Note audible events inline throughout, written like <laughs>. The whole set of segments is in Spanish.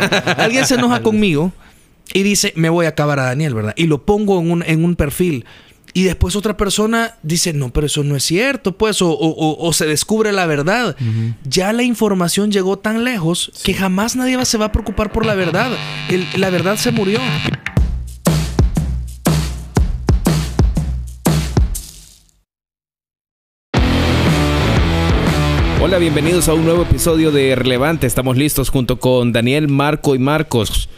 <laughs> alguien se enoja conmigo y dice, me voy a acabar a Daniel, ¿verdad? Y lo pongo en un, en un perfil. Y después otra persona dice, no, pero eso no es cierto, pues, o, o- o se descubre la verdad. Ya la información llegó tan lejos que jamás nadie va- se va a preocupar por la verdad. El- la verdad se murió. Hola, bienvenidos a un nuevo episodio de Relevante. Estamos listos junto con Daniel, Marco y Marcos.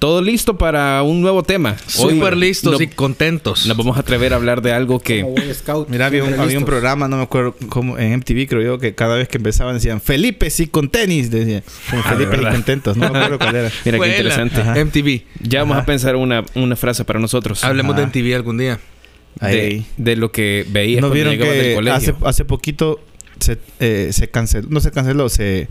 Todo listo para un nuevo tema. Súper listos no- y contentos. Nos vamos a atrever a hablar de algo que... Scout. Mira, había un, había programa, no me acuerdo cómo, en MTV creo yo, que cada vez que empezaban decían Felipe sí con tenis, decían. Con Ah, Felipe y verdad. contentos, no me acuerdo cuál era. <laughs> Mira qué interesante. Ajá. MTV. Ya vamos a pensar una, una frase para nosotros. Hablemos Ajá. de MTV algún día. De, Ahí. de lo que veías ¿No cuando vieron del que colegio. hace, hace poquito se, eh, se canceló, no se canceló, se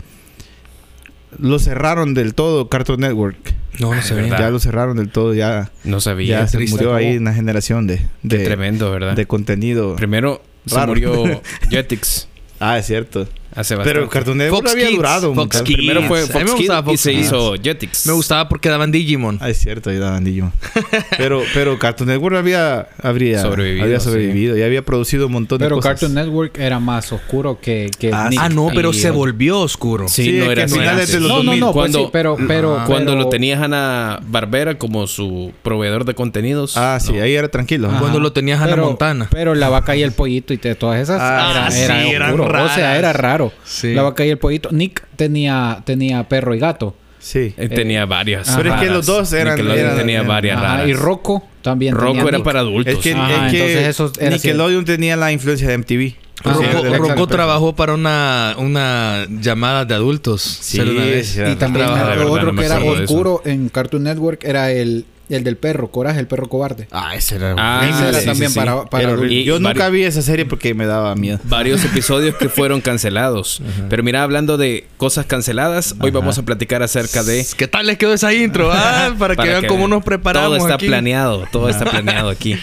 lo cerraron del todo Cartoon Network. No, no Ah, verdad. Ya lo cerraron del todo, ya, No sabía. ya se triste, murió ahí una generación de, Qué tremendo, ¿verdad? de contenido. Primero se murió <laughs> Jetix Ah, es cierto. Hace bastante. Pero Cartoon Network Fox había Kids, durado Fox. Kids. Primero fue me Fox Kids gustaba y se Kids. hizo Jetix. Me gustaba porque daban Digimon. Ah, es cierto, ahí daban Digimon. <laughs> pero, pero Cartoon Network había, habría, Sobrevivido, había sí. sobrevivido y había producido un montón de Pero cosas. Cartoon Network era más oscuro que, que Ah, Nick Ah, no, pero y- se volvió oscuro. Sí, Sí, no es era así finales antes. de los No, no, 2000. no, pues Cuando- sí, pero, pero, Cuando pero- lo tenías Ana Barbera como su proveedor de contenidos. Ah, sí, no. ahí era tranquilo. Ajá. Cuando lo tenías Hannah pero, Montana. Pero la vaca y el pollito y todas esas Ah, era. O raras. sea, era raro. Sí. La vaca y el pollito. Nick tenía, tenía perro y gato. Sí. Eh, tenía varias. Pero es que los dos eran- Nickelodeon eran- tenía eran- varias Ajá, raras. y Rocco también Rocco tenía era Nick. para adultos. Es que, Ajá, es que entonces eso era así. Nickelodeon tenía la influencia de MTV. Ah, Sí, Rocco, trabajó para una, una llamada de adultos. Sí, una vez. Y también lo otro que era oscuro en Cartoon Network era el, el del perro, Coraje, el perro cobarde. Ah, ese era. Ah, horrible. Ese era sí, también sí, para, para Era Yo nunca vi esa serie porque me daba miedo. Varios episodios que fueron cancelados. <laughs> Pero mira, hablando de cosas canceladas, hoy vamos a platicar acerca de... ¿Qué tal les quedó esa intro? Ah, <laughs> para, que vean cómo nos preparamos Todo está aquí. planeado, todo está <laughs> planeado aquí.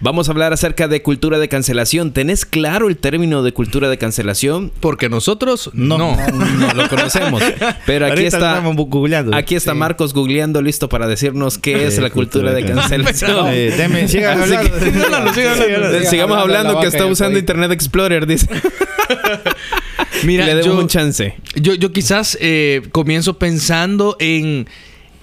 Vamos a hablar acerca de cultura de cancelación. ¿Tenés claro el término de cultura de cancelación? Porque nosotros No. no. No lo conocemos. Pero aquí Ahorita está... googleando. Aquí está Marcos googleando listo para decirnos qué es Eh, la cultura de cultura de cancelación. Eh, deme, sigan hablando. <laughs> que- sigan Sigamos hablando que está usando. Internet Explorer, dice. <laughs> Mira, Le demos yo, un chance. yo, yo quizás eh, comienzo pensando en,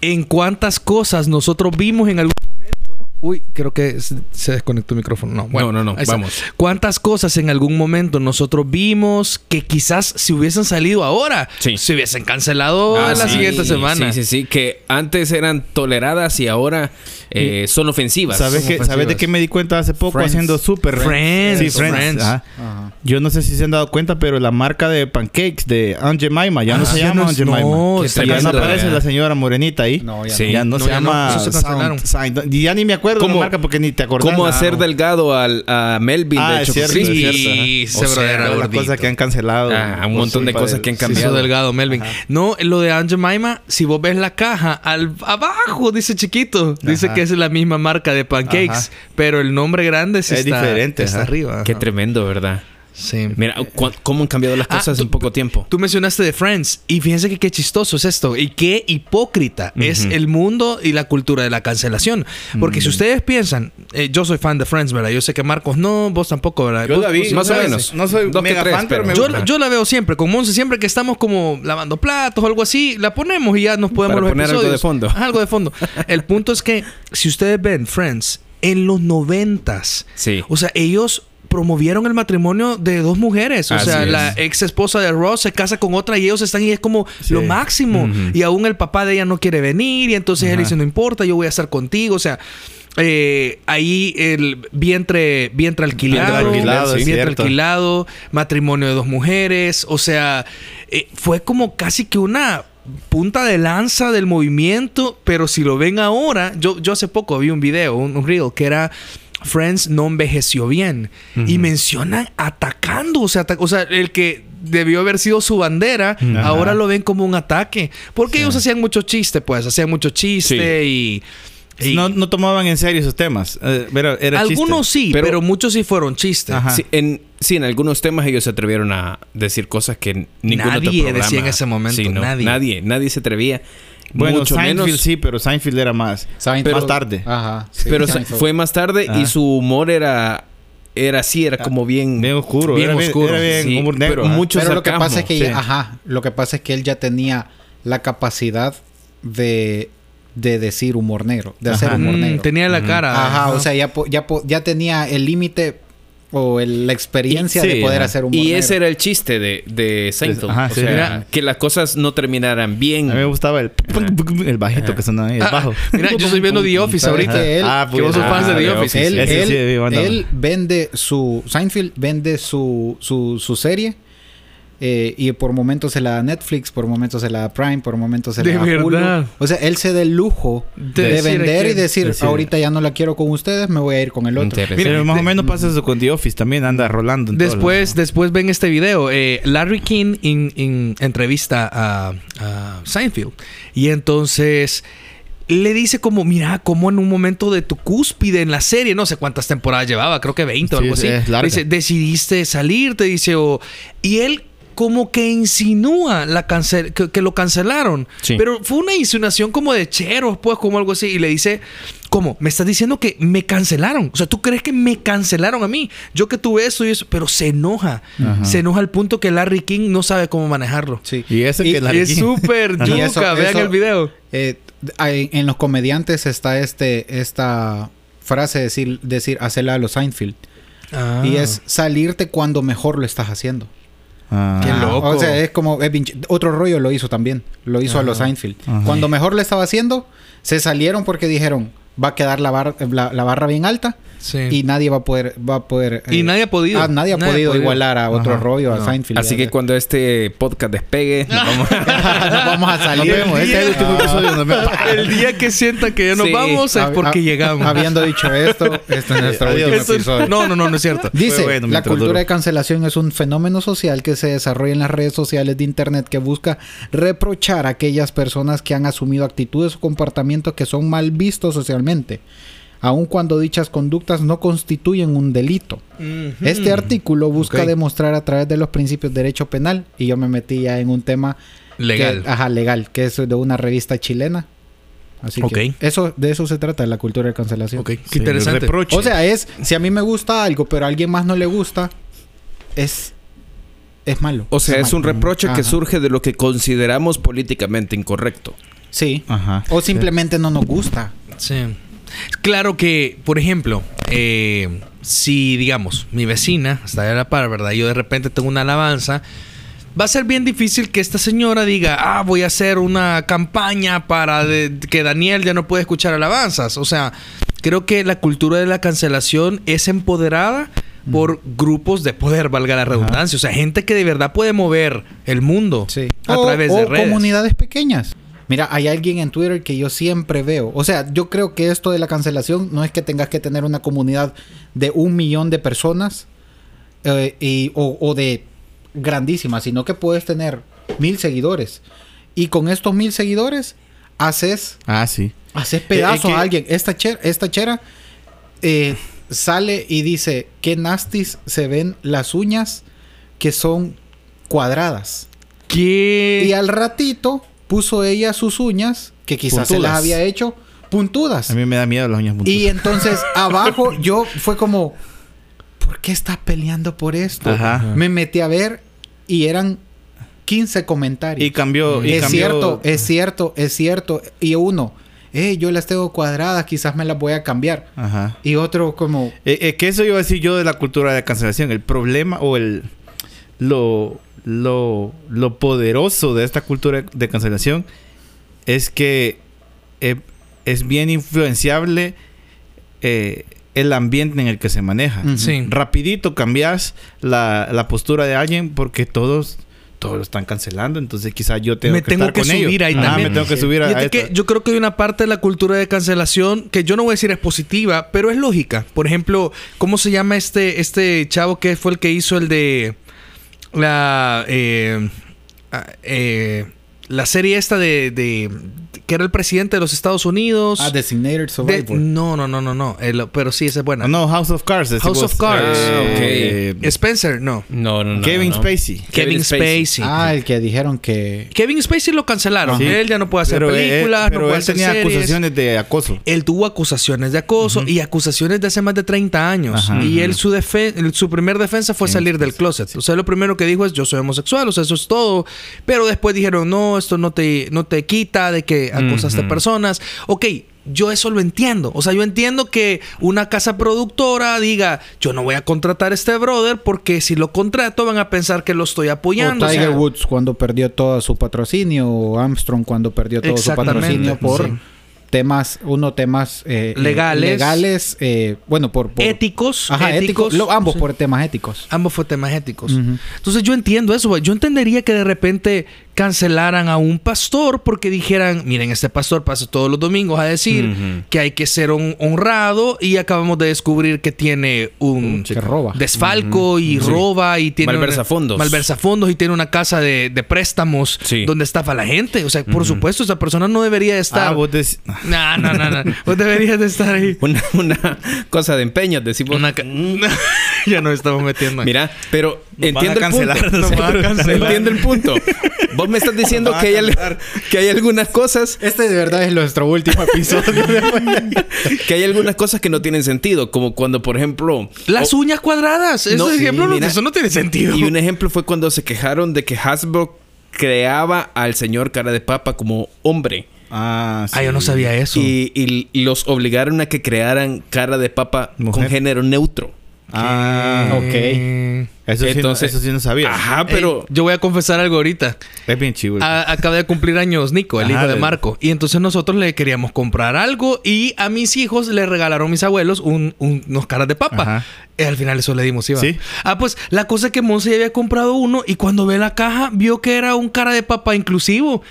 en cuántas cosas nosotros vimos en algún momento. Uy, creo que se desconectó el micrófono. No, bueno, No, no, vamos. ¿Cuántas cosas en algún momento nosotros vimos que quizás si hubiesen salido ahora, Sí. se hubiesen cancelado Ah, en la sí, siguiente semana? Sí, sí, sí. Que antes eran toleradas y ahora eh, son ofensivas. ¿Sabes, Son qué- ¿Sabes de qué me di cuenta hace poco Friends. haciendo Super Friends. Sí, Friends. Friends. ajá. Ajá. Yo no sé si se han dado cuenta, pero la marca de pancakes de Aunt Jemima ya no Ah, se ya llama no Aunt no, ya no aparece la señora morenita ahí. No, ya Sí. no. Ya no, No, se llama eso se cancelaron. Sound- Sound- Y ya ni me acuerdo ¿Cómo- la marca porque ni te acordás. ¿Cómo hacer no. delgado al, a Melvin Ah, de es Choco cierto, Crispy? es cierto. Sí, era las cosas que han cancelado. Ah, un por montón de cosas que han Se cambiado. delgado, Melvin. No, lo de Aunt Jemima, si vos ves la caja, al abajo dice chiquito. Dice Ajá. que es la misma marca de pancakes, Ajá. pero el nombre grande sí Es está, diferente, está ajá. arriba. Qué tremendo, ¿verdad? Sí. Mira, cu- cómo han cambiado las Ah, cosas en poco tiempo. Tú mencionaste de Friends y fíjense que qué chistoso es esto y qué hipócrita es el mundo y la cultura de la cancelación. Porque si ustedes piensan, eh, yo soy fan de Friends, ¿verdad? Yo sé que Marcos no, vos tampoco, ¿verdad? Yo Vos- la vi. más o menos. No soy Dos que mega tres, fan, pero, pero- me Yo, gusta. yo la veo siempre, con Monse, siempre que estamos como lavando platos o algo así, la ponemos y ya nos podemos Para los poner algo de fondo. Algo de fondo. <laughs> El punto es que si ustedes ven Friends en los noventas, Sí. o sea, ellos promovieron el matrimonio de dos mujeres. O Así sea, es. la ex esposa de Ross se casa con otra y ellos están y es como Sí. lo máximo. Y aún el papá de ella no quiere venir y entonces él dice, no importa, yo voy a estar contigo. O sea, eh, ahí el vientre, vientre alquilado, Vientre alquilado, es vientre alquilado, matrimonio de dos mujeres. O sea, eh, fue como casi que una punta de lanza del movimiento, pero si lo ven ahora, yo, yo hace poco vi un video, un, un reel, que era Friends no envejeció bien. Y mencionan atacando, o sea, ata- o sea, el que debió haber sido su bandera, ahora lo ven como un ataque. Porque ellos hacían mucho chiste, pues, hacían mucho chiste y... y- No, no tomaban en serio esos temas. Eh, era, era algunos chiste. sí, pero, Pero- muchos sí fueron chistes. Sí en, sí, en algunos temas ellos se atrevieron a decir cosas que ningún otro Nadie programa... decía en ese momento, Sí, no, nadie. nadie. Nadie se atrevía. Bueno, mucho Seinfeld menos. sí, pero Seinfeld era más. Seinfeld- más tarde. Ajá. sí, pero Seinfeld. fue más tarde y Ajá. su humor era era así, era como bien Bien oscuro. Bien era oscuro. Era bien Sí, humor negro. pero ajá. mucho Pero lo que pasa es que, sí. ajá, lo que pasa es que él ya tenía la capacidad de, de decir humor negro, de hacer Ajá. humor Mm, negro. tenía la cara. Ajá, o sea, ya, ya, ya tenía el límite o el- la experiencia Y- de sí, poder ajá. hacer humor Y negro. ese era el chiste de, de Seinfeld. Ajá, o sí. sea, Mira. que las cosas no terminaran bien. A mí me gustaba el, el bajito que sonaba ahí, el Ah, bajo. Mira, yo estoy viendo The <laughs> Office ¿Sabes ahorita. él- Ah, que vos sos ah, fans de The Office. Él, él- de él vende su... Seinfeld vende su, su, su serie eh, y por momentos se la da Netflix, por momentos se la da Prime, por momentos se la De da Hulu. verdad. O sea, él se da el lujo De vender que- y decir, decir- ahorita ya no la quiero con ustedes, me voy a ir con el otro. Pero más de- o menos pasa eso con The Office también, anda rolando. Después, después ven este video. Eh, Larry King in- in- entrevista a, a Seinfeld. Y entonces le dice como, mira, como en un momento de tu cúspide en la serie, no sé cuántas temporadas llevaba, creo que 20 o Sí, algo así. Dice, decidiste salir, te dice, o... Y él como que insinúa la cancel que, que lo cancelaron. Sí. Pero fue una insinuación como de cheros, pues, como algo así. Y le dice, ¿cómo? Me estás diciendo que me cancelaron. O sea, ¿tú crees que me cancelaron a mí? Yo que tuve eso y eso. Pero se enoja. Ajá. Se enoja al punto que Larry King no sabe cómo manejarlo. Sí. Y eso que Larry es King. súper Y yuca. eso- Vean eso- el video. Eh, hay- en los comediantes está este esta frase decir decir hacerla a los Seinfeld Ah. y es salirte cuando mejor lo estás haciendo. Ah. Qué Ajá. loco. O sea, es como es pinche- otro rollo lo hizo también, lo hizo a los Seinfeld. Ajá. Cuando mejor lo estaba haciendo, se salieron porque dijeron, va a quedar la, bar- la, la barra bien alta Sí. y nadie va a poder va a poder Y eh, nadie ha podido. ah, nadie ha podido igualar a otro Ajá. rollo a No. Seinfeld. Así que cuando este podcast despegue, nos vamos a- <laughs> nos vamos a Nos salir. vemos. Este es el último episodio. Nos <laughs> vemos. El día que sientan que ya nos Sí. vamos es Hab- porque llegamos. Habiendo dicho esto, este es nuestro último Esto- episodio. no, no, no, no es cierto. Dice, bueno la cultura de cancelación es un fenómeno social que se desarrolla en las redes sociales de Internet que busca reprochar a aquellas personas que han asumido actitudes o comportamientos que son mal vistos socialmente, aun cuando dichas conductas no constituyen un delito. Este artículo busca demostrar a través de los principios de derecho penal, y yo me metí ya en un tema Legal. que- ajá, legal, que es de una revista chilena. Así Ok. que eso, de eso se trata, la cultura de cancelación. Ok, qué Sí, interesante. O sea, es, si a mí me gusta algo, pero a alguien más no le gusta, es, es malo. O sea, es un reproche que surge de lo que consideramos políticamente incorrecto. Sí. Ajá. O simplemente no nos gusta. Sí. Claro que, por ejemplo, eh, si digamos, mi vecina está allá a la par, ¿verdad? Yo de repente tengo una alabanza. Va a ser bien difícil que esta señora diga, ah, voy a hacer una campaña para de- que Daniel ya no puede escuchar alabanzas. O sea, creo que la cultura de la cancelación es empoderada por grupos de poder, valga la redundancia. O sea, gente que de verdad puede mover el mundo a o, través o de redes. comunidades pequeñas. Mira, hay alguien en Twitter que yo siempre veo. O sea, yo creo que esto de la cancelación no es que tengas que tener una comunidad de un millón de personas eh, y, o, o de grandísimas, sino que puedes tener mil seguidores. Y con estos mil seguidores haces Ah, sí. haces pedazo Eh, eh, a alguien. Esta chera, esta chera sale y dice qué nastis se ven las uñas que son cuadradas. ¿Qué? Y al ratito puso ella sus uñas, que quizás se Puntudas. las había hecho puntudas. A mí me da miedo las uñas puntudas. Y entonces <laughs> abajo yo fue como, ¿por qué estás peleando por esto? Ajá. Me metí a ver y eran 15 comentarios. Y cambió. Y es cambió- cierto, es cierto, es cierto. Y uno, eh, yo las tengo cuadradas, quizás me las voy a cambiar. Ajá. Y otro como, Eh, eh, que eso iba a decir yo de la cultura de cancelación. El problema o el lo, lo, lo poderoso de esta cultura de cancelación es que eh, es bien influenciable eh, el ambiente en el que se maneja. Sí. Rapidito cambias la, la postura de alguien porque todos todos lo están cancelando, entonces quizás yo tengo me que tengo estar que con subir ellos. ahí Ajá, también. me tengo que subir a, a que yo creo que hay una parte de la cultura de cancelación que yo no voy a decir es positiva, pero es lógica. Por ejemplo, ¿cómo se llama este, este chavo que fue el que hizo el de la eh, ah, eh, la serie esta de, de- que era el presidente de los Estados Unidos. Ah, Designated De- Survivor. no, no, no, no, no. El- pero sí, esa es buena. No, House of Cards. House was, of Cards. Ah, ok. eh, Spencer, no. No, no, no. Kevin no. Spacey. Kevin, Kevin Spacey. Spacey. Ah, el que dijeron que... Kevin Spacey lo cancelaron. Sí. Él ya no puede hacer Pero él- películas, pero no puede él hacer tenía series. acusaciones de acoso. Él tuvo acusaciones de acoso y acusaciones de hace más de 30 años. Ajá. y él, su, defe- el- su primer defensa fue salir del closet. O sea, lo primero que dijo es, yo soy homosexual, o sea, eso es todo. Pero después dijeron, no, esto no te, no te quita de que acosaste Ujú. personas. Ok, yo eso lo entiendo. O sea, yo entiendo que una casa productora diga, yo no voy a contratar a este brother porque si lo contrato van a pensar que lo estoy apoyando. o Tiger sea, Woods cuando perdió todo su patrocinio, o Armstrong cuando perdió todo su Exactamente, patrocinio por sí. temas, uno temas eh, eh, Legales. legales, eh, bueno, por, por- éticos. Ajá, éticos, lo- ambos Sí. por temas éticos. Ambos fue temas éticos. Entonces yo entiendo eso. Yo entendería que de repente cancelaran a un pastor porque dijeran, miren, este pastor pasa todos los domingos a decir que hay que ser un honrado y acabamos de descubrir que tiene un Que roba. desfalco y roba y tiene Malversa una- fondos. malversa fondos y tiene una casa de, de préstamos Sí. donde estafa a la gente. O sea, por supuesto, esa persona no debería de estar. Ah, vos No, no, no, no. Vos deberías de estar ahí. <laughs> Una, una cosa de empeños, decimos. Una ca- <laughs> ya nos estamos metiendo. Mira, pero Nos van entiendo a el punto. cancelar, nos van a cancelar. Entiendo el punto. <laughs> Vos me estás <laughs> diciendo que hay, al- que hay algunas cosas Este de verdad es nuestro último episodio. <laughs> que hay algunas cosas que no tienen sentido, como cuando, por ejemplo, Las uñas cuadradas. Ese No, sí, ejemplo no, mira. eso no tiene sentido. y un ejemplo fue cuando se quejaron de que Hasbro creaba al señor cara de papa como hombre. Ah, Ah, yo no sabía eso. Y, y- y los obligaron a que crearan cara de papa con género neutro. Ah, Ok. Eso, sí, Entonces- no, eso sí no sabía. Ajá, pero... Ey, yo voy a confesar algo ahorita. Es bien chivo. A- acaba de cumplir años Nico, el Ajá, hijo de de- Marco. Y entonces nosotros le queríamos comprar algo y a mis hijos le regalaron mis abuelos un- un- unos caras de papa. Ajá. Y al final eso le dimos, Iván. Sí. Ah, pues la cosa es que Monse ya había comprado uno y cuando ve la caja vio que era un cara de papa inclusivo.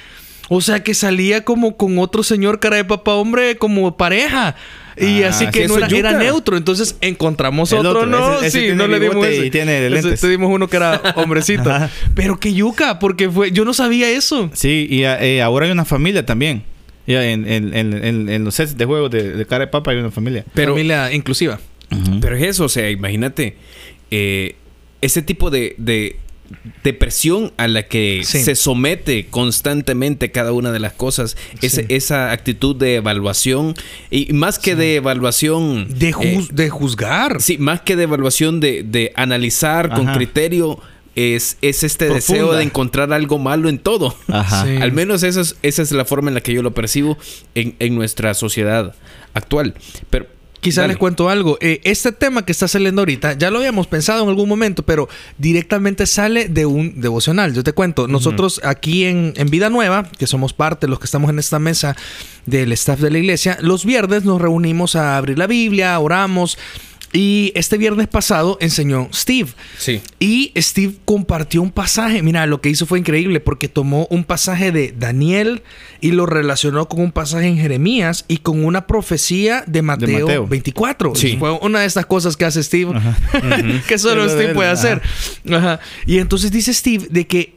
O sea que salía como con otro señor cara de papa hombre como pareja. Y Ah, así sí, que no era, era neutro. Entonces encontramos El otro, otro, ¿no? ese- ese sí, tiene no le dimos ese. y tiene Ese- lentes. Te dimos uno que era <laughs> hombrecito. Pero que yuca, porque fue... Yo no sabía eso. Sí, y eh, ahora hay una familia también. Ya en, en, en, en- en los sets de juegos de, de cara de papa hay una familia. Pero- Familia inclusiva. Pero es eso, o sea, imagínate eh, ese tipo de, de, de presión a la que Sí. se somete constantemente cada una de las cosas, Sí. esa actitud de evaluación, y más que de evaluación... De, eh, de juzgar. sí, más que de evaluación de, de analizar con criterio, es, es este Profunda. deseo de encontrar algo malo en todo. Ajá. Sí. Al menos esa es, esa es la forma en la que yo lo percibo en, en nuestra sociedad actual. Pero Quizá Dale. les cuento algo. Eh, este tema que está saliendo ahorita, ya lo habíamos pensado en algún momento, pero directamente sale de un devocional. Yo te cuento, nosotros aquí en, en Vida Nueva, que somos parte, los que estamos en esta mesa del staff de la iglesia, los viernes nos reunimos a abrir la Biblia, oramos. Y este viernes pasado enseñó Steve. Sí. Y Steve compartió un pasaje. Mira, lo que hizo fue increíble porque tomó un pasaje de Daniel y lo relacionó con un pasaje en Jeremías y con una profecía de Mateo, Mateo. 24. Sí. Fue una de estas cosas que hace Steve <laughs> que solo de Steve puede hacer. Ajá. Y entonces dice Steve de que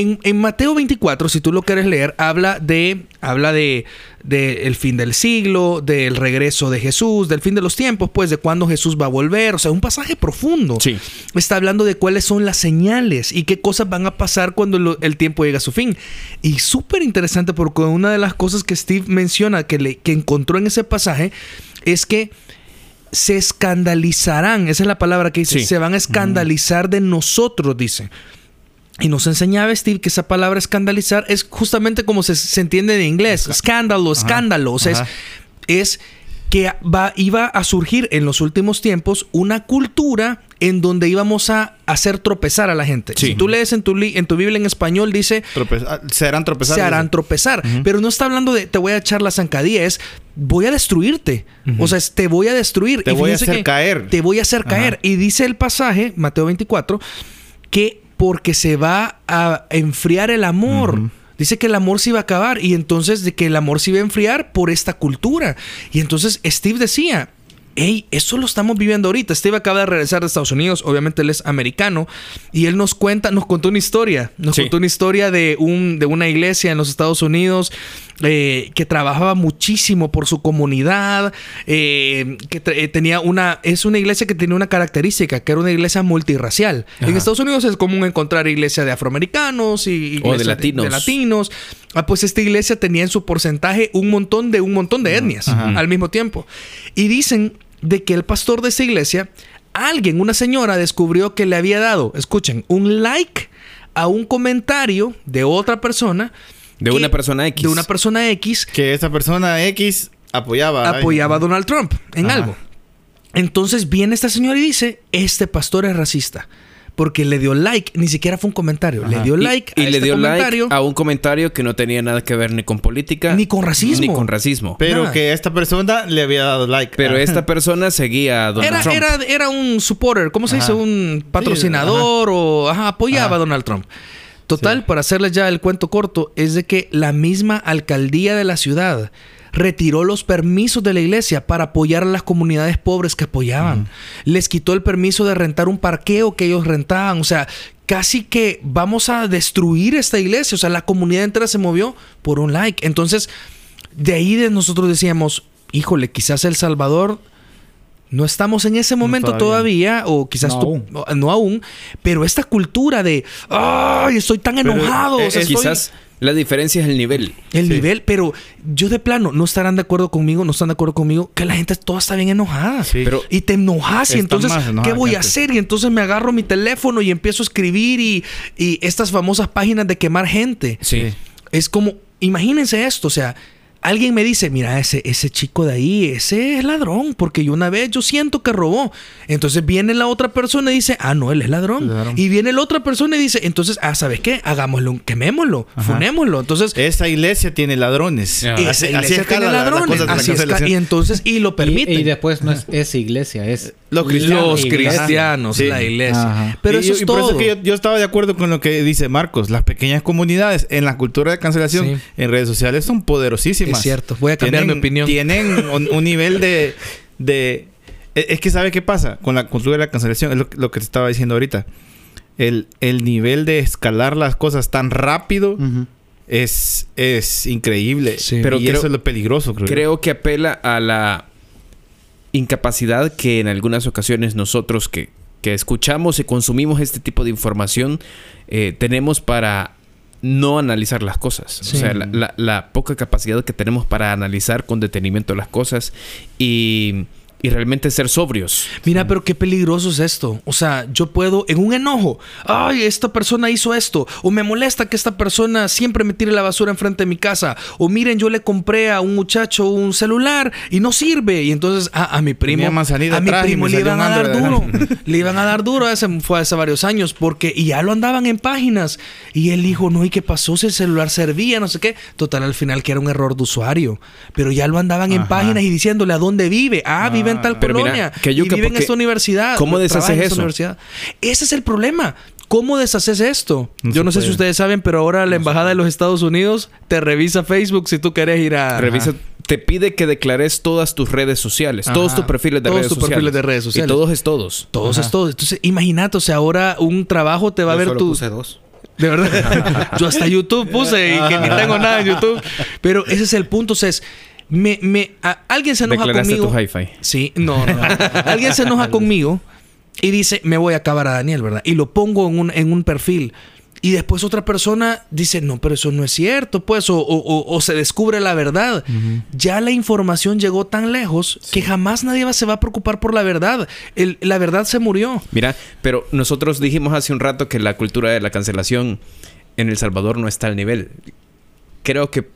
en, en Mateo 24, si tú lo quieres leer, habla de habla de, de el fin del siglo, del regreso de Jesús, del fin de los tiempos, pues de cuándo Jesús va a volver, o sea, un pasaje profundo. Sí. Está hablando de cuáles son las señales y qué cosas van a pasar cuando el tiempo llega a su fin. Y súper interesante porque una de las cosas que Steve menciona que, le, que encontró en ese pasaje es que se escandalizarán, esa es la palabra que dice, Sí. se van a escandalizar de nosotros, dice. Y nos enseñaba Steve que esa palabra escandalizar es justamente como se, se entiende en inglés, escándalo, escándalo, o sea, es, Ajá. es que va, iba a surgir en los últimos tiempos una cultura en donde íbamos a hacer tropezar a la gente. Sí. Si tú lees en tu, li- en tu Biblia en español, dice ah, se harán tropezar. se harán tropezar. Pero no está hablando de te voy a echar la zancadilla, es voy a destruirte. O sea, es te voy a destruir. Te Y voy a hacer caer. Te voy a hacer Ajá. caer. Y dice el pasaje, Mateo 24, que porque se va a enfriar el amor. Dice que el amor se iba a acabar y entonces de que el amor se iba a enfriar por esta cultura. Y entonces Steve decía, hey, eso lo estamos viviendo ahorita. Steve acaba de regresar de Estados Unidos, obviamente él es americano, y él nos cuenta, nos contó una historia, nos Sí. contó una historia de, un, de una iglesia en los Estados Unidos eh, que trabajaba muchísimo por su comunidad, eh, que eh, tenía una, es una iglesia que tenía una característica, que era una iglesia multirracial. En. Estados Unidos es común encontrar iglesia de afroamericanos y O de latinos. de latinos. Ah, pues esta iglesia tenía en su porcentaje un montón de un montón de etnias Ajá. al mismo tiempo. Y dicen de que el pastor de esa iglesia, alguien, una señora, descubrió que le había dado, escuchen, un like a un comentario de otra persona. De que- una persona X. De una persona X Que esa persona X apoyaba. apoyaba a Donald Trump en Ajá. algo. Entonces viene esta señora y dice, este pastor es racista. Porque le dio like, ni siquiera fue un comentario, le Ajá. dio like y, a este dio comentario. like a un comentario que no tenía nada que ver ni con política Ni con racismo. ni con racismo. Pero Nada. que esta persona le había dado like. Pero esta persona seguía a Donald Era, Trump. era, era un supporter, ¿cómo se Ajá. dice? Un patrocinador o ajá, apoyaba Ajá. a Donald Trump. Total, para hacerles ya el cuento corto, es de que la misma alcaldía de la ciudad retiró los permisos de la iglesia para apoyar a las comunidades pobres que apoyaban. Les quitó el permiso de rentar un parqueo que ellos rentaban. O sea, casi que vamos a destruir esta iglesia. O sea, la comunidad entera se movió por un like. Entonces, de ahí de nosotros decíamos, híjole, quizás El Salvador no estamos en ese momento todavía. todavía. o quizás No tú- aún. no, no aún, pero esta cultura de, ay, estoy tan Pero, enojado, eh, o sea, estoy- Quizás la diferencia es el nivel. el sí. nivel, pero yo de plano no estarán de acuerdo conmigo, no están de acuerdo conmigo, que la gente toda está bien enojada. Sí. Pero- y te enojas y entonces, ¿qué voy a hacer? Y entonces me agarro mi teléfono y empiezo a escribir y, y estas famosas páginas de quemar gente. Sí. Es como, imagínense esto, o sea, alguien me dice, mira, ese, ese chico de ahí, ese es ladrón, porque yo una vez yo siento que robó. Entonces viene la otra persona y dice, ah, no, él es ladrón. Ladrón. Y viene la otra persona y dice, entonces, ah, ¿sabes qué? Hagámoslo, quemémoslo, Ajá. funémoslo. Entonces, Esa iglesia tiene ladrones. Esa Así- así iglesia escala tiene la- las ladrones. de la Así esca- cancelación. y entonces, y lo permite. Y, y después no es esa iglesia, es Los cristianos. Los iglesia. cristianos, Sí. la iglesia. Ajá. Pero Y- eso y, es por todo. eso que yo, yo estaba de acuerdo con lo que dice Marcos. Las pequeñas comunidades en la cultura de cancelación Sí. en redes sociales son poderosísimas. Es cierto. Voy a cambiar mi opinión. Tienen <laughs> un, un nivel de, de... Es que ¿sabe qué pasa? Con la cultura de la cancelación, es lo, lo que te estaba diciendo ahorita. El, el nivel de escalar las cosas tan rápido es, es increíble. Sí. Pero y creo- eso es lo peligroso, creo. Creo que apela a la incapacidad que en algunas ocasiones nosotros que, que escuchamos y consumimos este tipo de información eh, tenemos para no analizar las cosas. Sí. O sea, la, la- la poca capacidad que tenemos para analizar con detenimiento las cosas y, y realmente ser sobrios. Mira, pero qué peligroso es esto. O sea, yo puedo, en un enojo, ay, esta persona hizo esto. O me molesta que esta persona siempre me tire la basura enfrente de mi casa. O miren, yo le compré a un muchacho un celular y no sirve. Y entonces a, a mi primo, a mi primo <laughs> le iban a dar duro. le iban a dar duro. Ese fue hace varios años. Porque, y ya lo andaban en páginas. Y él dijo, no, ¿y qué pasó? Si el celular servía, no sé qué. Total, al final que era un error de usuario. Pero ya lo andaban en páginas y diciéndole a dónde vive. Ah, vive en tal Pero mira, colonia. que y yuca, vive en esta universidad. ¿cómo deshaces en eso? universidad. Ese es el problema. ¿Cómo deshaces esto? No Yo no sé si ustedes saben, pero ahora la embajada de los Estados Unidos te revisa Facebook si tú querés ir a Revisa, te pide que declares todas tus redes sociales, todos tus perfiles de Todos redes tus sociales. perfiles de redes sociales. Y todos es todos. todos Ajá. es todo. Entonces, imagínate, o sea, ahora un trabajo te va a ver solo tu puse dos. de verdad. <laughs> Yo hasta YouTube puse y que ni tengo nada en YouTube. Pero ese es el punto. O sea, es, me, me, a- alguien se enoja Declaraste conmigo. tu hi-fi. Sí, no, no. <laughs> alguien se enoja conmigo y dice, me voy a acabar a Daniel, ¿verdad? Y lo pongo en un, en un perfil. Y después otra persona dice, no, pero eso no es cierto, pues, o, o- o- o se descubre la verdad. Ya la información llegó tan lejos que jamás nadie va- se va a preocupar por la verdad. El- la verdad se murió. Mira, pero nosotros dijimos hace un rato que la cultura de la cancelación en El Salvador no está al nivel. Creo que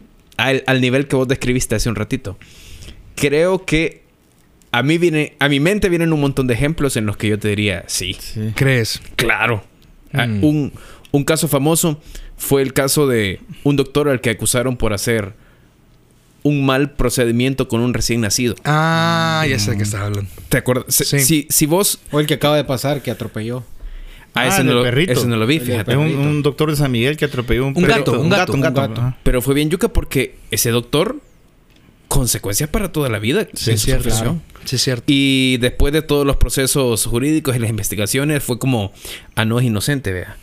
al, al nivel que vos describiste hace un ratito. Creo que a mí viene, a mi mente vienen un montón de ejemplos en los que yo te diría, sí, Sí. ¿Crees? claro. Ah, Mm. Un, un caso famoso fue el caso de un doctor al que acusaron por hacer un mal procedimiento con un recién nacido. Ah, ya sé de qué estás hablando. ¿Te acuerdas? Si- Sí. Si, si vos... O el que acaba de pasar, que atropelló. Ah, Ah, ese, el no lo, perrito. ese no lo vi, fíjate. Es un, doctor de San Miguel que atropelló un, Un perrito. gato, un gato, un gato. un gato. Pero fue bien yuca porque ese doctor consecuencias para toda la vida. Sí, es su cierto. Sí, es cierto. Y después de todos los procesos jurídicos y las investigaciones, fue como, ah, no es inocente, vea.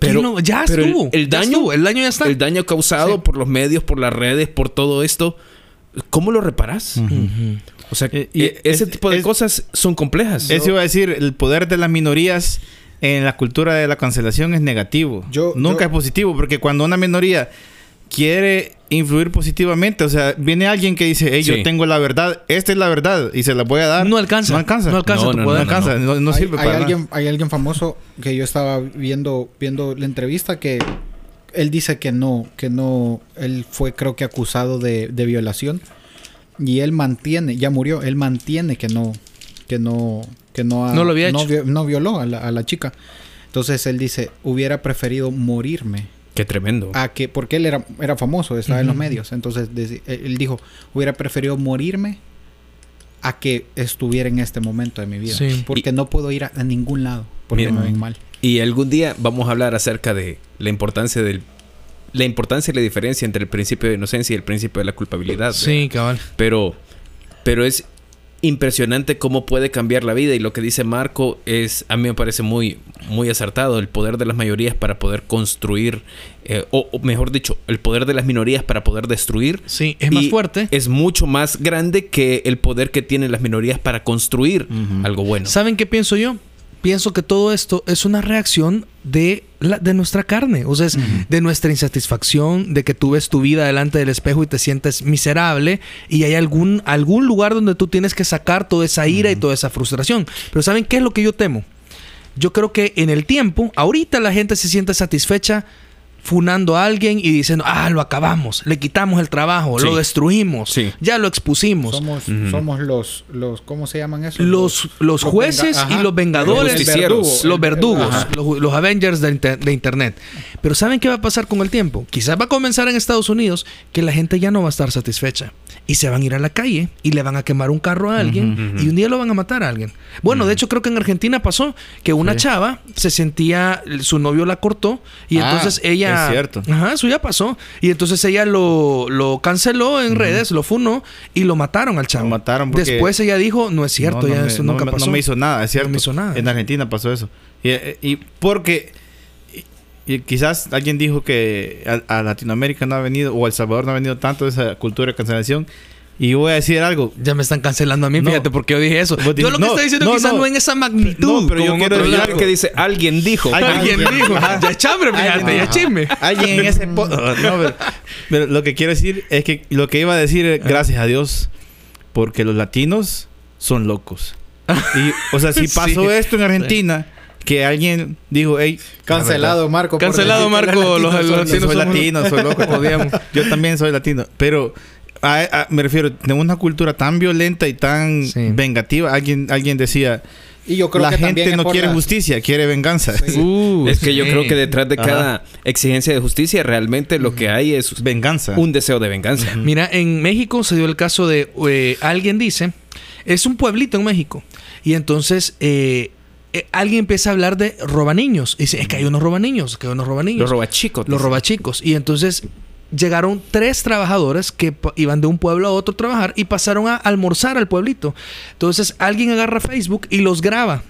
Pero, no? ya pero estuvo. el ya daño- estuvo, el daño ya está. El daño causado Sí. por los medios, por las redes, por todo esto, ¿cómo lo reparas? Ujú. O sea, Eh, y eh, ese es- tipo de es- cosas son complejas. Eso iba a decir, el poder de las minorías en la cultura de la cancelación es negativo. Yo- Nunca yo- es positivo, porque cuando una minoría quiere influir positivamente, o sea, viene alguien que dice, hey, Sí. yo tengo la verdad, esta es la verdad, y se la voy a dar. No alcanza. No alcanza. No alcanza No, alcanza, no, no hay, sirve hay para alguien, nada. hay alguien famoso que yo estaba viendo, viendo la entrevista que él dice que no, que no, él fue creo que acusado de, de violación y él mantiene, ya murió, él mantiene que no, que no, que no, ha- No lo había no, hecho. no violó a la, a la chica. Entonces él dice, hubiera preferido morirme Qué tremendo. a que, porque él era, era famoso, estaba en los medios. Entonces deci- él dijo, hubiera preferido morirme a que estuviera en este momento de mi vida. Sí. Porque no puedo ir a, a ningún lado, porque Mira. me ven mal. Y algún día vamos a hablar acerca de la importancia del la importancia y la diferencia entre el principio de inocencia y el principio de la culpabilidad. Sí, cabal. Pero pero es impresionante cómo puede cambiar la vida y lo que dice Marco es a mí me parece muy muy acertado el poder de las mayorías para poder construir eh, o, o mejor dicho el poder de las minorías para poder destruir Sí, es más fuerte. es mucho más grande que el poder que tienen las minorías para construir algo bueno ¿Saben qué pienso yo? Pienso que todo esto es una reacción de, la, de nuestra carne. O sea, es de nuestra insatisfacción, de que tú ves tu vida delante del espejo y te sientes miserable y hay algún, algún lugar donde tú tienes que sacar toda esa ira y toda esa frustración. Pero ¿saben qué es lo que yo temo? Yo creo que en el tiempo, ahorita la gente se siente satisfecha funando a alguien y diciendo, ah, lo acabamos, le quitamos el trabajo, Sí. lo destruimos, Sí. ya lo expusimos. Somos, somos los, los, ¿cómo se llaman esos? Los, los jueces venga- y los vengadores, Los justicieros. los verdugos, los, los Avengers de, inter- de Internet. Pero ¿saben qué va a pasar con el tiempo? Quizás va a comenzar en Estados Unidos que la gente ya no va a estar satisfecha. Y se van a ir a la calle y le van a quemar un carro a alguien y un día lo van a matar a alguien. Bueno, de hecho creo que en Argentina pasó que una chava se sentía, su novio la cortó y Ah, entonces ella... es cierto. Ajá, eso ya pasó. Y entonces ella lo, lo canceló en redes, lo funó y lo mataron al chavo. Lo mataron porque- Después ella dijo, no es cierto, No, no ya me- eso no nunca me- pasó. No me hizo nada, es cierto. me hizo nada. En Argentina pasó eso. Y, eh, y porque y, quizás alguien dijo que a, a Latinoamérica no ha venido o a El Salvador no ha venido tanto esa cultura de cancelación. Y yo voy a decir algo. Ya me están cancelando a mí, No. fíjate, porque yo dije eso. Yo dijiste- lo que no, estoy diciendo no, quizás no, no. en esa magnitud. No, pero yo quiero decir. Algo que dice alguien dijo Alguien- Alguien dijo. Ya es chambre, fíjate, ya chisme. Alguien en ese po- no, pero, pero lo que quiero decir es que lo que iba a decir es gracias a Dios porque los latinos son locos. Y o sea, si <laughs> Sí. pasó esto en Argentina que alguien dijo, hey, Cancelado, Marco. Cancelado, Marco, los- latinos los son- latinos soy latino, soy loco. <laughs> Odiamos. Yo también soy latino. Pero a- a- me refiero, tenemos una cultura tan violenta y tan Sí. vengativa. Alguien, alguien decía, Y yo creo la que gente no quiere la- justicia, quiere venganza. Sí. Uh, es que yo creo que detrás de Ajá. cada exigencia de justicia realmente lo que hay es Venganza. un deseo de venganza. Mira, en México se dio el caso de eh, alguien dice, es un pueblito en México, y entonces eh, eh, alguien empieza a hablar de robaniños. Y dice, es que hay unos robaniños, que hay unos robaniños. Los robachicos. Los robachicos. Y entonces llegaron tres trabajadores que iban de un pueblo a otro a trabajar y pasaron a almorzar al pueblito. Entonces alguien agarra Facebook y los graba.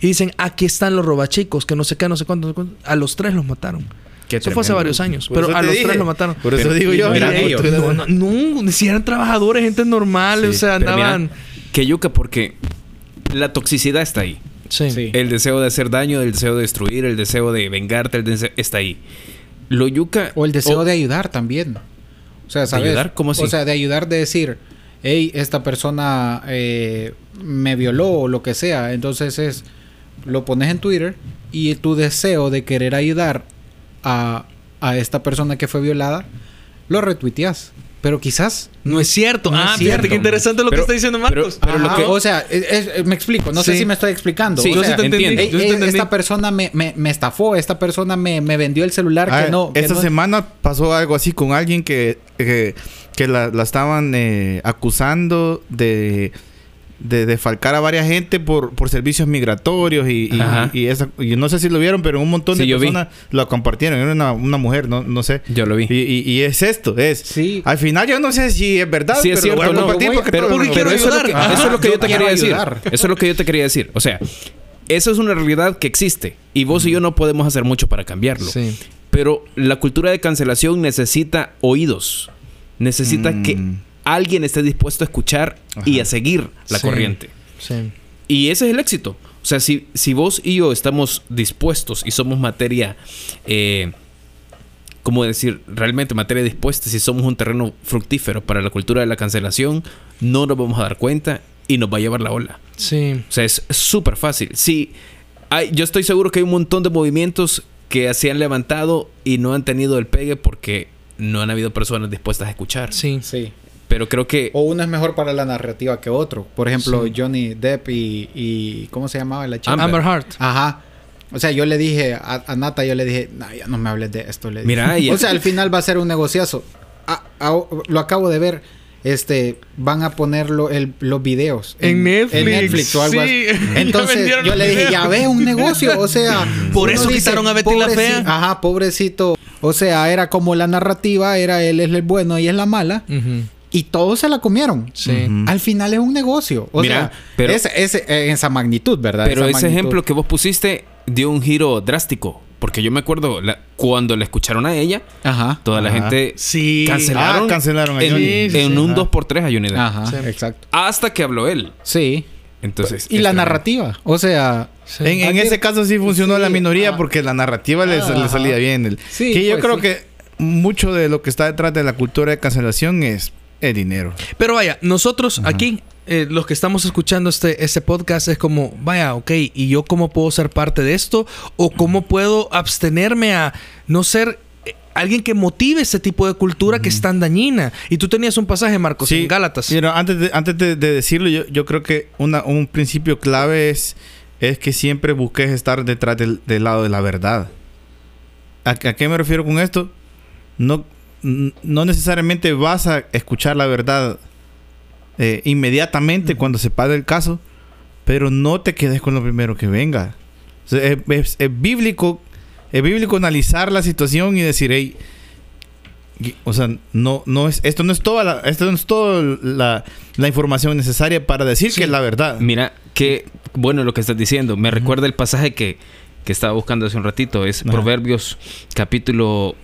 Y dicen, aquí están los robachicos, que no sé qué, no sé cuánto. no sé cuánto. A los tres los mataron. Qué Eso fue hace varios años. Por pero a los dije. tres los mataron. Por eso Pero- digo yo. no mira, eran ellos. No, no, no, si eran trabajadores, gente normal, o sea, mira, andaban. que yuca porque la toxicidad está ahí. Sí. Sí. El deseo de hacer daño, el deseo de destruir, el deseo de vengarte, el deseo está ahí. Lo yuca O el deseo o- de ayudar también. O sea, ¿sabes? ayudar? ¿Cómo así? O sea, de ayudar de decir, hey, esta persona eh, me violó o lo que sea. Entonces es, lo pones en Twitter y tu deseo de querer ayudar a, a esta persona que fue violada, lo retuiteas. Pero quizás... No es cierto. No ah, es fíjate cierto. qué interesante lo Pero- que está diciendo pero- Marcos. pero lo Ajá, que- O sea, es- es- me explico. No sé Sí. si me estoy explicando. Sí, o yo sea, sí te entiendo. "Ey, yo te ey, esta persona me, me, me estafó, esta persona me, me vendió el celular Ah, que no... que esta no- semana pasó algo así con alguien que, que, que la, la estaban eh, acusando de, de defalcar a varias gente por, por servicios migratorios y, y, y esa- y no sé si lo vieron, pero un montón de vi. personas lo compartieron. Era una, una mujer, no, no sé. Yo lo vi. Y, y- y es esto, es. Sí. Al final yo no sé si es verdad, Sí, es pero lo voy a cierto, no, compartir voy- porque pero, todo pero eso, es lo que, ayudar. eso es lo que yo te quería decir. Eso es lo que yo te quería decir. O sea, eso es una realidad que existe. Y vos y yo no podemos hacer mucho para cambiarlo. Sí. Pero la cultura de cancelación necesita oídos. Necesita Mm. que alguien esté dispuesto a escuchar y a seguir la Sí. corriente. Sí. Y ese es el éxito. O sea, si, si vos y yo estamos dispuestos y somos materia, eh, ¿cómo decir? Realmente materia dispuesta, si somos un terreno fructífero para la cultura de la cancelación, no nos vamos a dar cuenta y nos va a llevar la ola. Sí. O sea, es súper fácil. Sí, hay, yo estoy seguro que hay un montón de movimientos que se han levantado y no han tenido el pegue porque no han habido personas dispuestas a escuchar. Sí. Sí. Pero creo que... O uno es mejor para la narrativa que otro. Por ejemplo, Sí. Johnny Depp y, y- ¿Cómo se llamaba la chica? Amber Heart. Ajá. O sea, yo le dije a, a Nata, yo le dije, no, ya no me hables de esto. Le dije. Mira, y- O sea, al final va a ser un negociazo. A- a- lo acabo de ver. Este, van a ponerlo el, los videos En Netflix, en Netflix o algo sí. <laughs> así. Entonces yo le dije, ya ves un negocio, o sea, <laughs> Por eso quitaron a Betty la "Pobreci- Fea". Ajá, pobrecito. O sea, era como la narrativa, era él es el bueno y es la mala Ujú. Y todos se la comieron. Sí. Al final es un negocio. O Mira, sea, pero- es, es- en esa magnitud, ¿verdad? Pero Esa ese magnitud. ejemplo que vos pusiste dio un giro drástico. Porque yo me acuerdo la- cuando le escucharon a ella, Ajá. toda la gente Sí. cancelaron, Ah, cancelaron a en, Johnny. Sí, sí, en sí. un Ajá. 2x3 a Johnny Depp. Ajá, Sí. exacto. Hasta que habló él. Sí. Entonces, Y la tremendo. narrativa. O sea, Sí. En, en ese caso sí funcionó Sí, la minoría ah. porque la narrativa le, Ah, le salía bien. El- Sí, que yo pues creo sí. que mucho de lo que está detrás de la cultura de cancelación es el dinero. Pero vaya, nosotros aquí, eh, los que estamos escuchando este, este podcast, es como, vaya, ok, ¿y yo cómo puedo ser parte de esto? ¿O cómo puedo abstenerme a no ser eh, alguien que motive ese tipo de cultura que es tan dañina? Y tú tenías un pasaje, Marcos, en Gálatas. Mira, antes de, antes de, de decirlo, yo, yo creo que una, un principio clave es, es que siempre busques estar detrás del, del lado de la verdad. ¿A, a qué me refiero con esto? No, no necesariamente vas a escuchar la verdad eh, inmediatamente cuando se pague el caso, pero no te quedes con lo primero que venga. O sea, es, es- es bíblico, es bíblico analizar la situación y decir, hey, o sea, no, no es, esto no es toda la, esto no es toda la, la información necesaria para decir que es la verdad. Mira, que bueno lo que estás diciendo. Me recuerda el pasaje que, que estaba buscando hace un ratito. Es. Proverbios capítulo...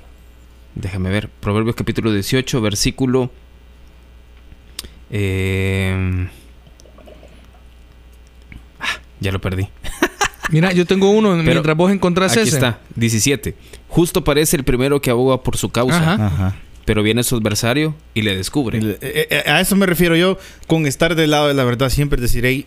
Déjame ver. Proverbios capítulo 18, versículo... eh, ah, ya lo perdí. <laughs> Mira, yo tengo uno, Pero mientras vos encontrás Aquí ese. está, 17. Justo parece el primero que aboga por su causa, Ajá. Ajá. pero viene su adversario y le descubre. Eh, eh, a eso me refiero yo con estar del lado de la verdad. Siempre decir, hey,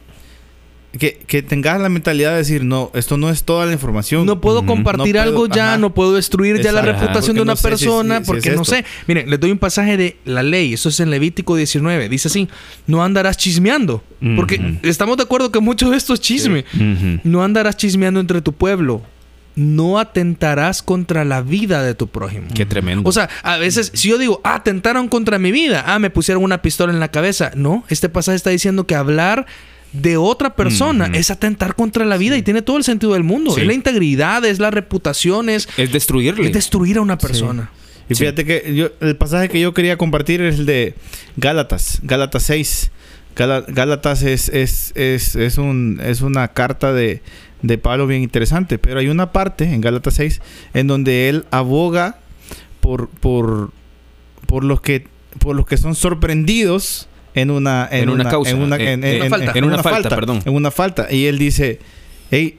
que, que tengas la mentalidad de decir, no, esto no es toda la información. No puedo compartir No puedo- algo ya, ajá. no puedo destruir ya la reputación de una no persona si- si porque es no esto. sé. Miren, les doy un pasaje de la ley, eso es en Levítico 19, dice así, no andarás chismeando, porque estamos de acuerdo que mucho de esto es chisme. No andarás chismeando entre tu pueblo, no atentarás contra la vida de tu prójimo. Qué tremendo. O sea, a veces, si yo digo, ah, atentaron contra mi vida, ah, me pusieron una pistola en la cabeza. No, este pasaje está diciendo que hablar de otra persona es atentar contra la vida y tiene todo el sentido del mundo. Sí. Es la integridad, es la reputación, es, es destruirle. es destruir a una persona. Y fíjate que yo, el pasaje que yo quería compartir es el de Gálatas, Gálatas 6. Gala- Gálatas es, es, es, es, un, es una carta de, de Pablo bien interesante, pero hay una parte en Gálatas 6 en donde él aboga por, por, por, los, que, por los que son sorprendidos en una, En una causa, en una, eh, en- eh, falta. en una falta, perdón. En una falta. Y él dice, hey,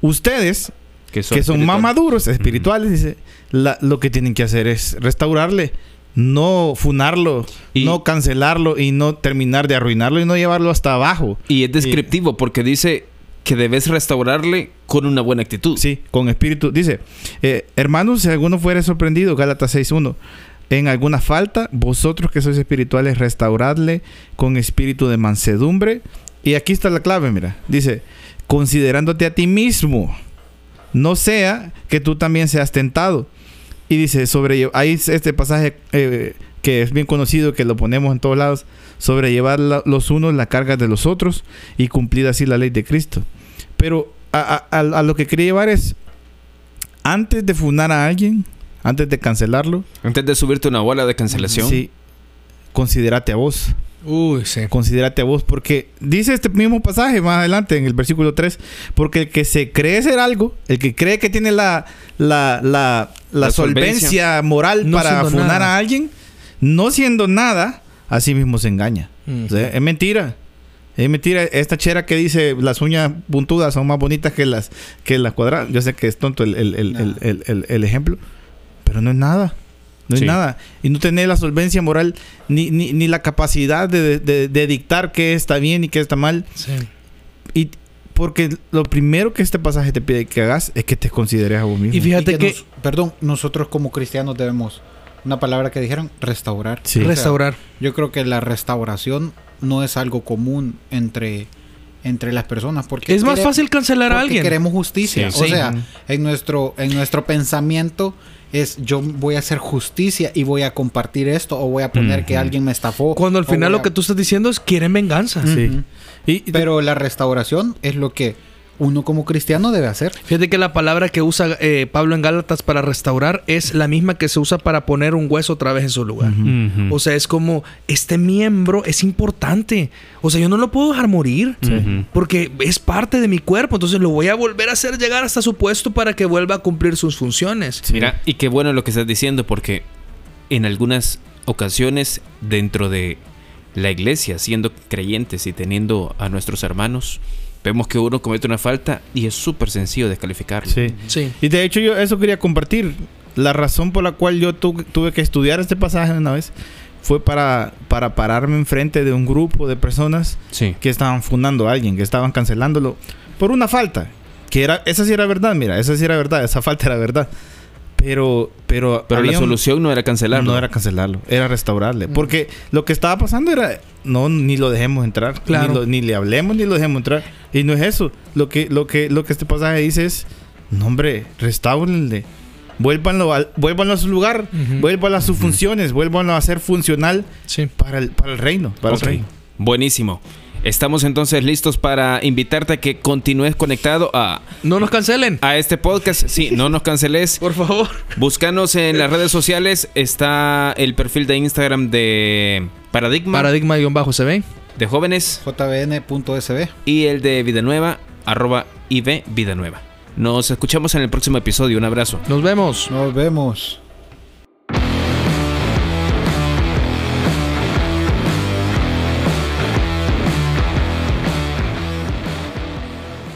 ustedes que son más espirituales. maduros, espirituales, dice, la- lo que tienen que hacer es restaurarle, no funarlo, Y- no cancelarlo y no terminar de arruinarlo y no llevarlo hasta abajo. Y es descriptivo porque dice que debes restaurarle con una buena actitud. Sí, con espíritu. Dice, eh, hermanos, si alguno fuere sorprendido, Gálatas 6.1, en alguna falta, vosotros que sois espirituales, restauradle con espíritu de mansedumbre. Y aquí está la clave, mira. Dice, considerándote a ti mismo, no sea que tú también seas tentado. Y dice, sobre ahí este pasaje, eh, que es bien conocido, que lo ponemos en todos lados, sobrellevar la- los unos la carga de los otros y cumplir así la ley de Cristo. Pero a- a lo que quería llevar es, antes de funar a alguien, antes de cancelarlo, Antes de subirte una bola de cancelación. sí, considérate a vos. Uy, sí. Considérate a vos, porque dice este mismo pasaje más adelante en el versículo 3, porque el que se cree ser algo, el que cree que tiene la, la, la, la La solvencia. solvencia moral No para funar nada. a alguien, no siendo nada, así mismo se engaña. Mm. O sea, es mentira. Es mentira. Esta chera que dice las uñas puntudas son más bonitas que las, que las cuadradas. Yo sé que es tonto el, el- el- Nah. el- el- el- el ejemplo, pero no es nada. No Sí. es nada. Y no tener la solvencia moral ni, ni, ni la capacidad de, de- de dictar qué está bien y qué está mal. Sí. Y porque lo primero que este pasaje te pide que hagas es que te consideres a vos mismo. Y fíjate Y que, nos- perdón, nosotros como cristianos debemos, una palabra que dijeron, restaurar. Sí. O sea, restaurar. yo creo que la restauración no es algo común entre, entre las personas. Porque Es más fácil cancelar a alguien. queremos justicia. Sí, o sí. sea, en nuestro, en nuestro pensamiento es yo voy a hacer justicia y voy a compartir esto o voy a poner que alguien me estafó. Cuando al final lo a- que tú estás diciendo es quieren venganza. Sí. Ujú. Y, y- Pero la restauración es lo que uno como cristiano debe hacer. Fíjate que la palabra que usa eh, Pablo en Gálatas para restaurar es la misma que se usa para poner un hueso otra vez en su lugar. O sea, es como, este miembro es importante. O sea, yo no lo puedo dejar morir. Porque es parte de mi cuerpo. Entonces lo voy a volver a hacer llegar hasta su puesto para que vuelva a cumplir sus funciones. Mira, y qué bueno lo que estás diciendo, porque en algunas ocasiones dentro de la iglesia, siendo creyentes y teniendo a nuestros hermanos, vemos que uno comete una falta y es súper sencillo descalificarlo. sí. Sí. Y de hecho yo eso quería compartir. La razón por la cual yo tu- tuve que estudiar este pasaje una vez fue para, para pararme enfrente de un grupo de personas Sí. que estaban fundando a alguien, que estaban cancelándolo por una falta. Que era, esa sí era verdad, mira, esa sí era verdad, esa falta era verdad. Pero, pero, Pero la un- solución no era cancelarlo. No era cancelarlo, era restaurarle. Porque lo que estaba pasando era, no, ni lo dejemos entrar. Claro. Ni, lo- ni le hablemos, ni lo dejemos entrar. Y no es eso. Lo que, lo que, lo que este pasaje dice es, no hombre, restáurenle. Vuélvanlo, al- vuélvanlo a su lugar, Ujú. vuélvanlo a sus funciones, vuélvanlo a ser funcional Sí. para el, para el reino. Para Ok. el reino. Buenísimo. Estamos entonces listos para invitarte a que continúes conectado a, No nos cancelen. a este podcast. Sí, no nos canceles. <laughs> Por favor. Búscanos en las redes sociales. Está el perfil de Instagram de Paradigma, Paradigma-CB. de jóvenes jbn.sb. y el de Vida Nueva, arroba IB Vida Nueva. Nos escuchamos en el próximo episodio. Un abrazo. Nos vemos. Nos vemos.